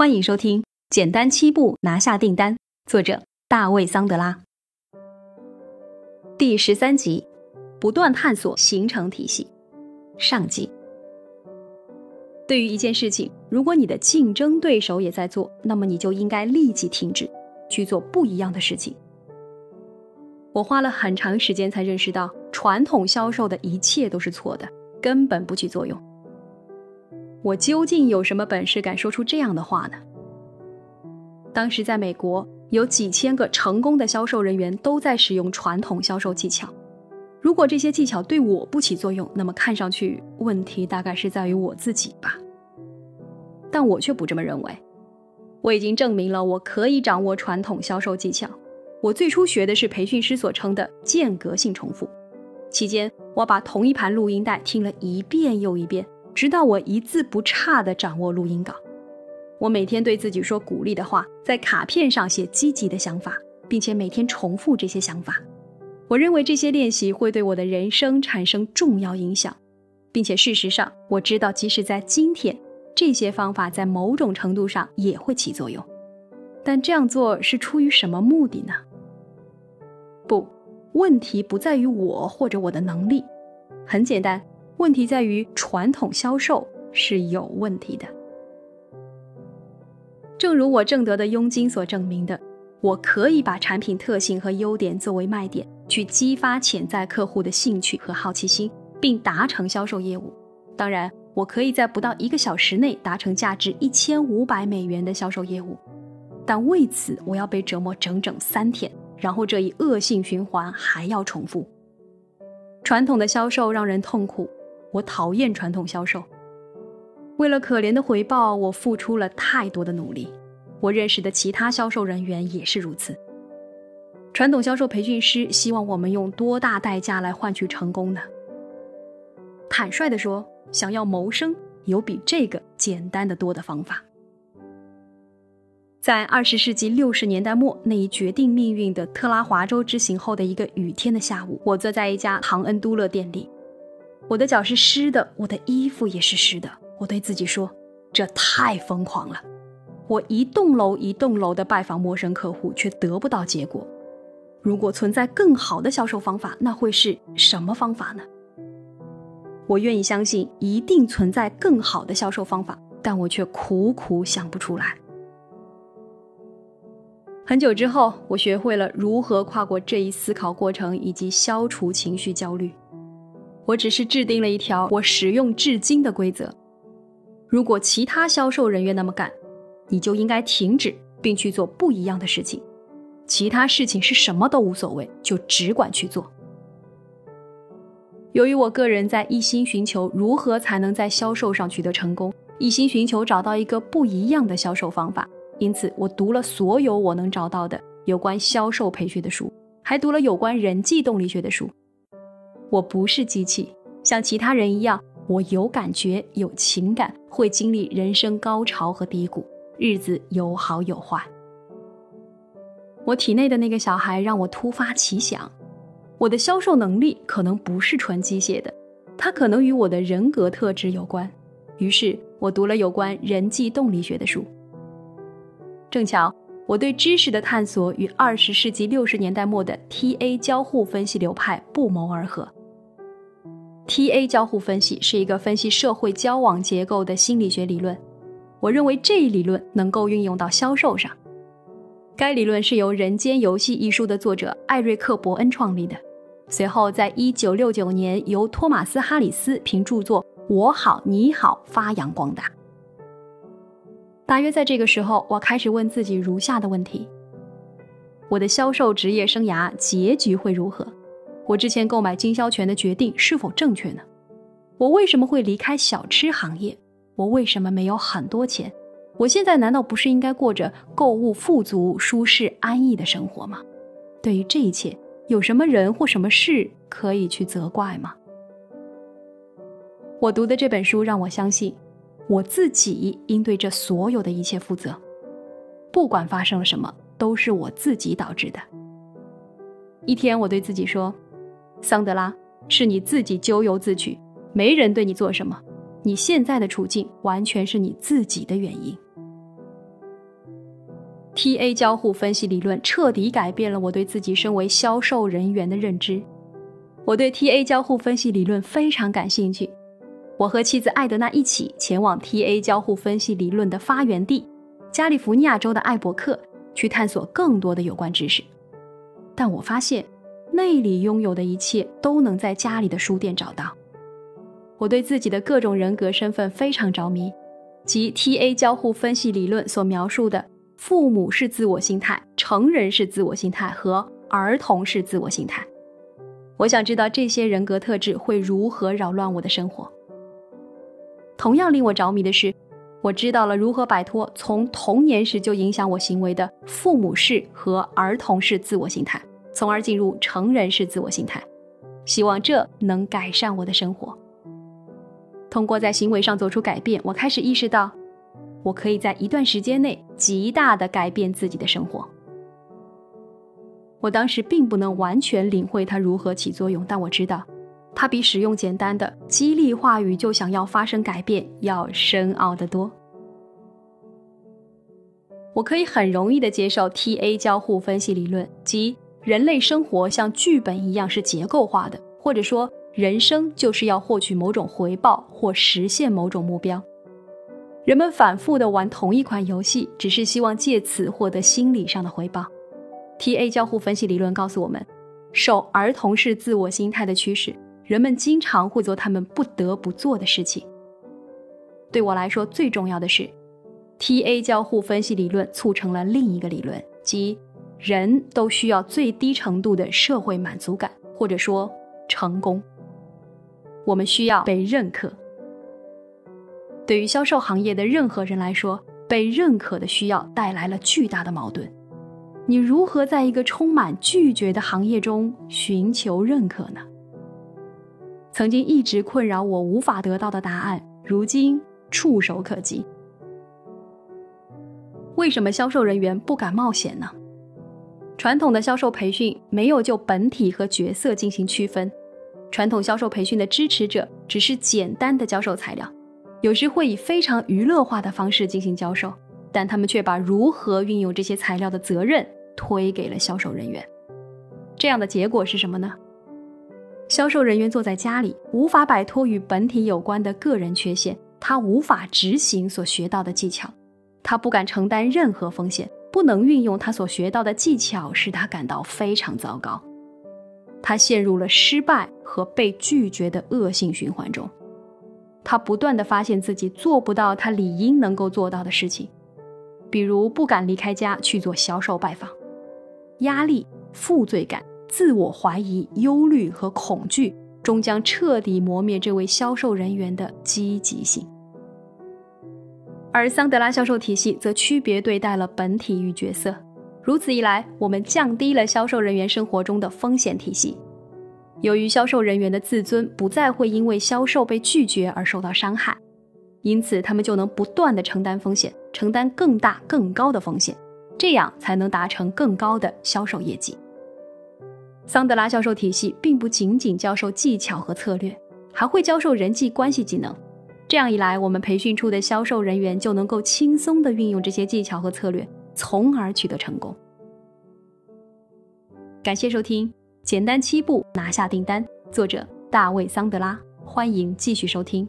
欢迎收听《简单七步拿下订单》，作者大卫·桑德拉。第十三集：不断探索形成体系。上集。对于一件事情，如果你的竞争对手也在做，那么你就应该立即停止，去做不一样的事情。我花了很长时间才认识到，传统销售的一切都是错的，根本不起作用。我究竟有什么本事敢说出这样的话呢？当时在美国，有几千个成功的销售人员都在使用传统销售技巧。如果这些技巧对我不起作用，那么看上去问题大概是在于我自己吧。但我却不这么认为。我已经证明了我可以掌握传统销售技巧。我最初学的是培训师所称的间隔性重复，期间我把同一盘录音带听了一遍又一遍。直到我一字不差地掌握录音稿，我每天对自己说鼓励的话，在卡片上写积极的想法，并且每天重复这些想法。我认为这些练习会对我的人生产生重要影响，并且事实上，我知道即使在今天，这些方法在某种程度上也会起作用。但这样做是出于什么目的呢？不，问题不在于我或者我的能力，很简单。问题在于传统销售是有问题的。正如我挣得的佣金所证明的，我可以把产品特性和优点作为卖点，去激发潜在客户的兴趣和好奇心，并达成销售业务。当然，我可以在不到一个小时内达成价值一千五百美元的销售业务，但为此我要被折磨整整三天，然后这一恶性循环还要重复。传统的销售让人痛苦。我讨厌传统销售。为了可怜的回报，我付出了太多的努力。我认识的其他销售人员也是如此。传统销售培训师希望我们用多大代价来换取成功呢？坦率地说，想要谋生，有比这个简单的多的方法。在二十世纪六十年代末那一决定命运的特拉华州之行后的一个雨天的下午，我坐在一家唐恩都乐店里。我的脚是湿的，我的衣服也是湿的。我对自己说：“这太疯狂了！”我一栋楼一栋楼的拜访陌生客户，却得不到结果。如果存在更好的销售方法，那会是什么方法呢？我愿意相信一定存在更好的销售方法，但我却苦苦想不出来。很久之后，我学会了如何跨过这一思考过程，以及消除情绪焦虑。我只是制定了一条我使用至今的规则：如果其他销售人员那么干，你就应该停止，并去做不一样的事情。其他事情是什么都无所谓，就只管去做。由于我个人在一心寻求如何才能在销售上取得成功，一心寻求找到一个不一样的销售方法，因此我读了所有我能找到的有关销售培训的书，还读了有关人际动力学的书。我不是机器，像其他人一样，我有感觉、有情感，会经历人生高潮和低谷，日子有好有坏。我体内的那个小孩让我突发奇想，我的销售能力可能不是纯机械的，它可能与我的人格特质有关。于是我读了有关人际动力学的书。正巧，我对知识的探索与二十世纪六十年代末的 TA 交互分析流派不谋而合。TA 交互分析是一个分析社会交往结构的心理学理论，我认为这一理论能够运用到销售上。该理论是由《人间游戏》一书的作者艾瑞克·伯恩创立的，随后在1969年由托马斯·哈里斯凭著作《我好你好》发扬光大。大约在这个时候，我开始问自己如下的问题：我的销售职业生涯结局会如何？我之前购买经销权的决定是否正确呢？我为什么会离开小吃行业？我为什么没有很多钱？我现在难道不是应该过着购物富足、舒适安逸的生活吗？对于这一切，有什么人或什么事可以去责怪吗？我读的这本书让我相信，我自己应对这所有的一切负责。不管发生了什么，都是我自己导致的。一天，我对自己说。桑德拉，是你自己咎由自取，没人对你做什么，你现在的处境完全是你自己的原因。TA 交互分析理论彻底改变了我对自己身为销售人员的认知。我对 TA 交互分析理论非常感兴趣。我和妻子艾德娜一起前往 TA 交互分析理论的发源地——加利福尼亚州的艾伯克，去探索更多的有关知识。但我发现，那里拥有的一切都能在家里的书店找到。我对自己的各种人格身份非常着迷，即 TA 交互分析理论所描述的。父母是自我心态，成人是自我心态和儿童是自我心态。我想知道这些人格特质会如何扰乱我的生活。同样令我着迷的是，我知道了如何摆脱从童年时就影响我行为的父母式和儿童式自我心态，从而进入成人式自我心态。希望这能改善我的生活。通过在行为上做出改变，我开始意识到。我可以在一段时间内极大的改变自己的生活。我当时并不能完全领会它如何起作用，但我知道，它比使用简单的激励话语就想要发生改变要深奥得多。我可以很容易的接受 TA 交互分析理论，即人类生活像剧本一样是结构化的，或者说人生就是要获取某种回报或实现某种目标。人们反复的玩同一款游戏，只是希望借此获得心理上的回报。TA 交互分析理论告诉我们，受儿童式自我心态的驱使，人们经常会做他们不得不做的事情。对我来说，最重要的是，TA 交互分析理论促成了另一个理论，即人都需要最低程度的社会满足感，或者说成功。我们需要被认可。对于销售行业的任何人来说，被认可的需要带来了巨大的矛盾。你如何在一个充满拒绝的行业中寻求认可呢？曾经一直困扰我无法得到的答案，如今触手可及。为什么销售人员不敢冒险呢？传统的销售培训没有就本体和角色进行区分，传统销售培训的支持者只是简单的教授材料。有时会以非常娱乐化的方式进行教授，但他们却把如何运用这些材料的责任推给了销售人员。这样的结果是什么呢？销售人员坐在家里，无法摆脱与本体有关的个人缺陷，他无法执行所学到的技巧，他不敢承担任何风险，不能运用他所学到的技巧，使他感到非常糟糕。他陷入了失败和被拒绝的恶性循环中。他不断的发现自己做不到他理应能够做到的事情，比如不敢离开家去做销售拜访，压力、负罪感、自我怀疑、忧虑和恐惧终将彻底磨灭这位销售人员的积极性。而桑德拉销售体系则区别对待了本体与角色，如此一来，我们降低了销售人员生活中的风险体系。由于销售人员的自尊不再会因为销售被拒绝而受到伤害，因此他们就能不断的承担风险，承担更大更高的风险，这样才能达成更高的销售业绩。桑德拉销售体系并不仅仅教授技巧和策略，还会教授人际关系技能。这样一来，我们培训出的销售人员就能够轻松的运用这些技巧和策略，从而取得成功。感谢收听。简单七步拿下订单，作者大卫·桑德拉。欢迎继续收听。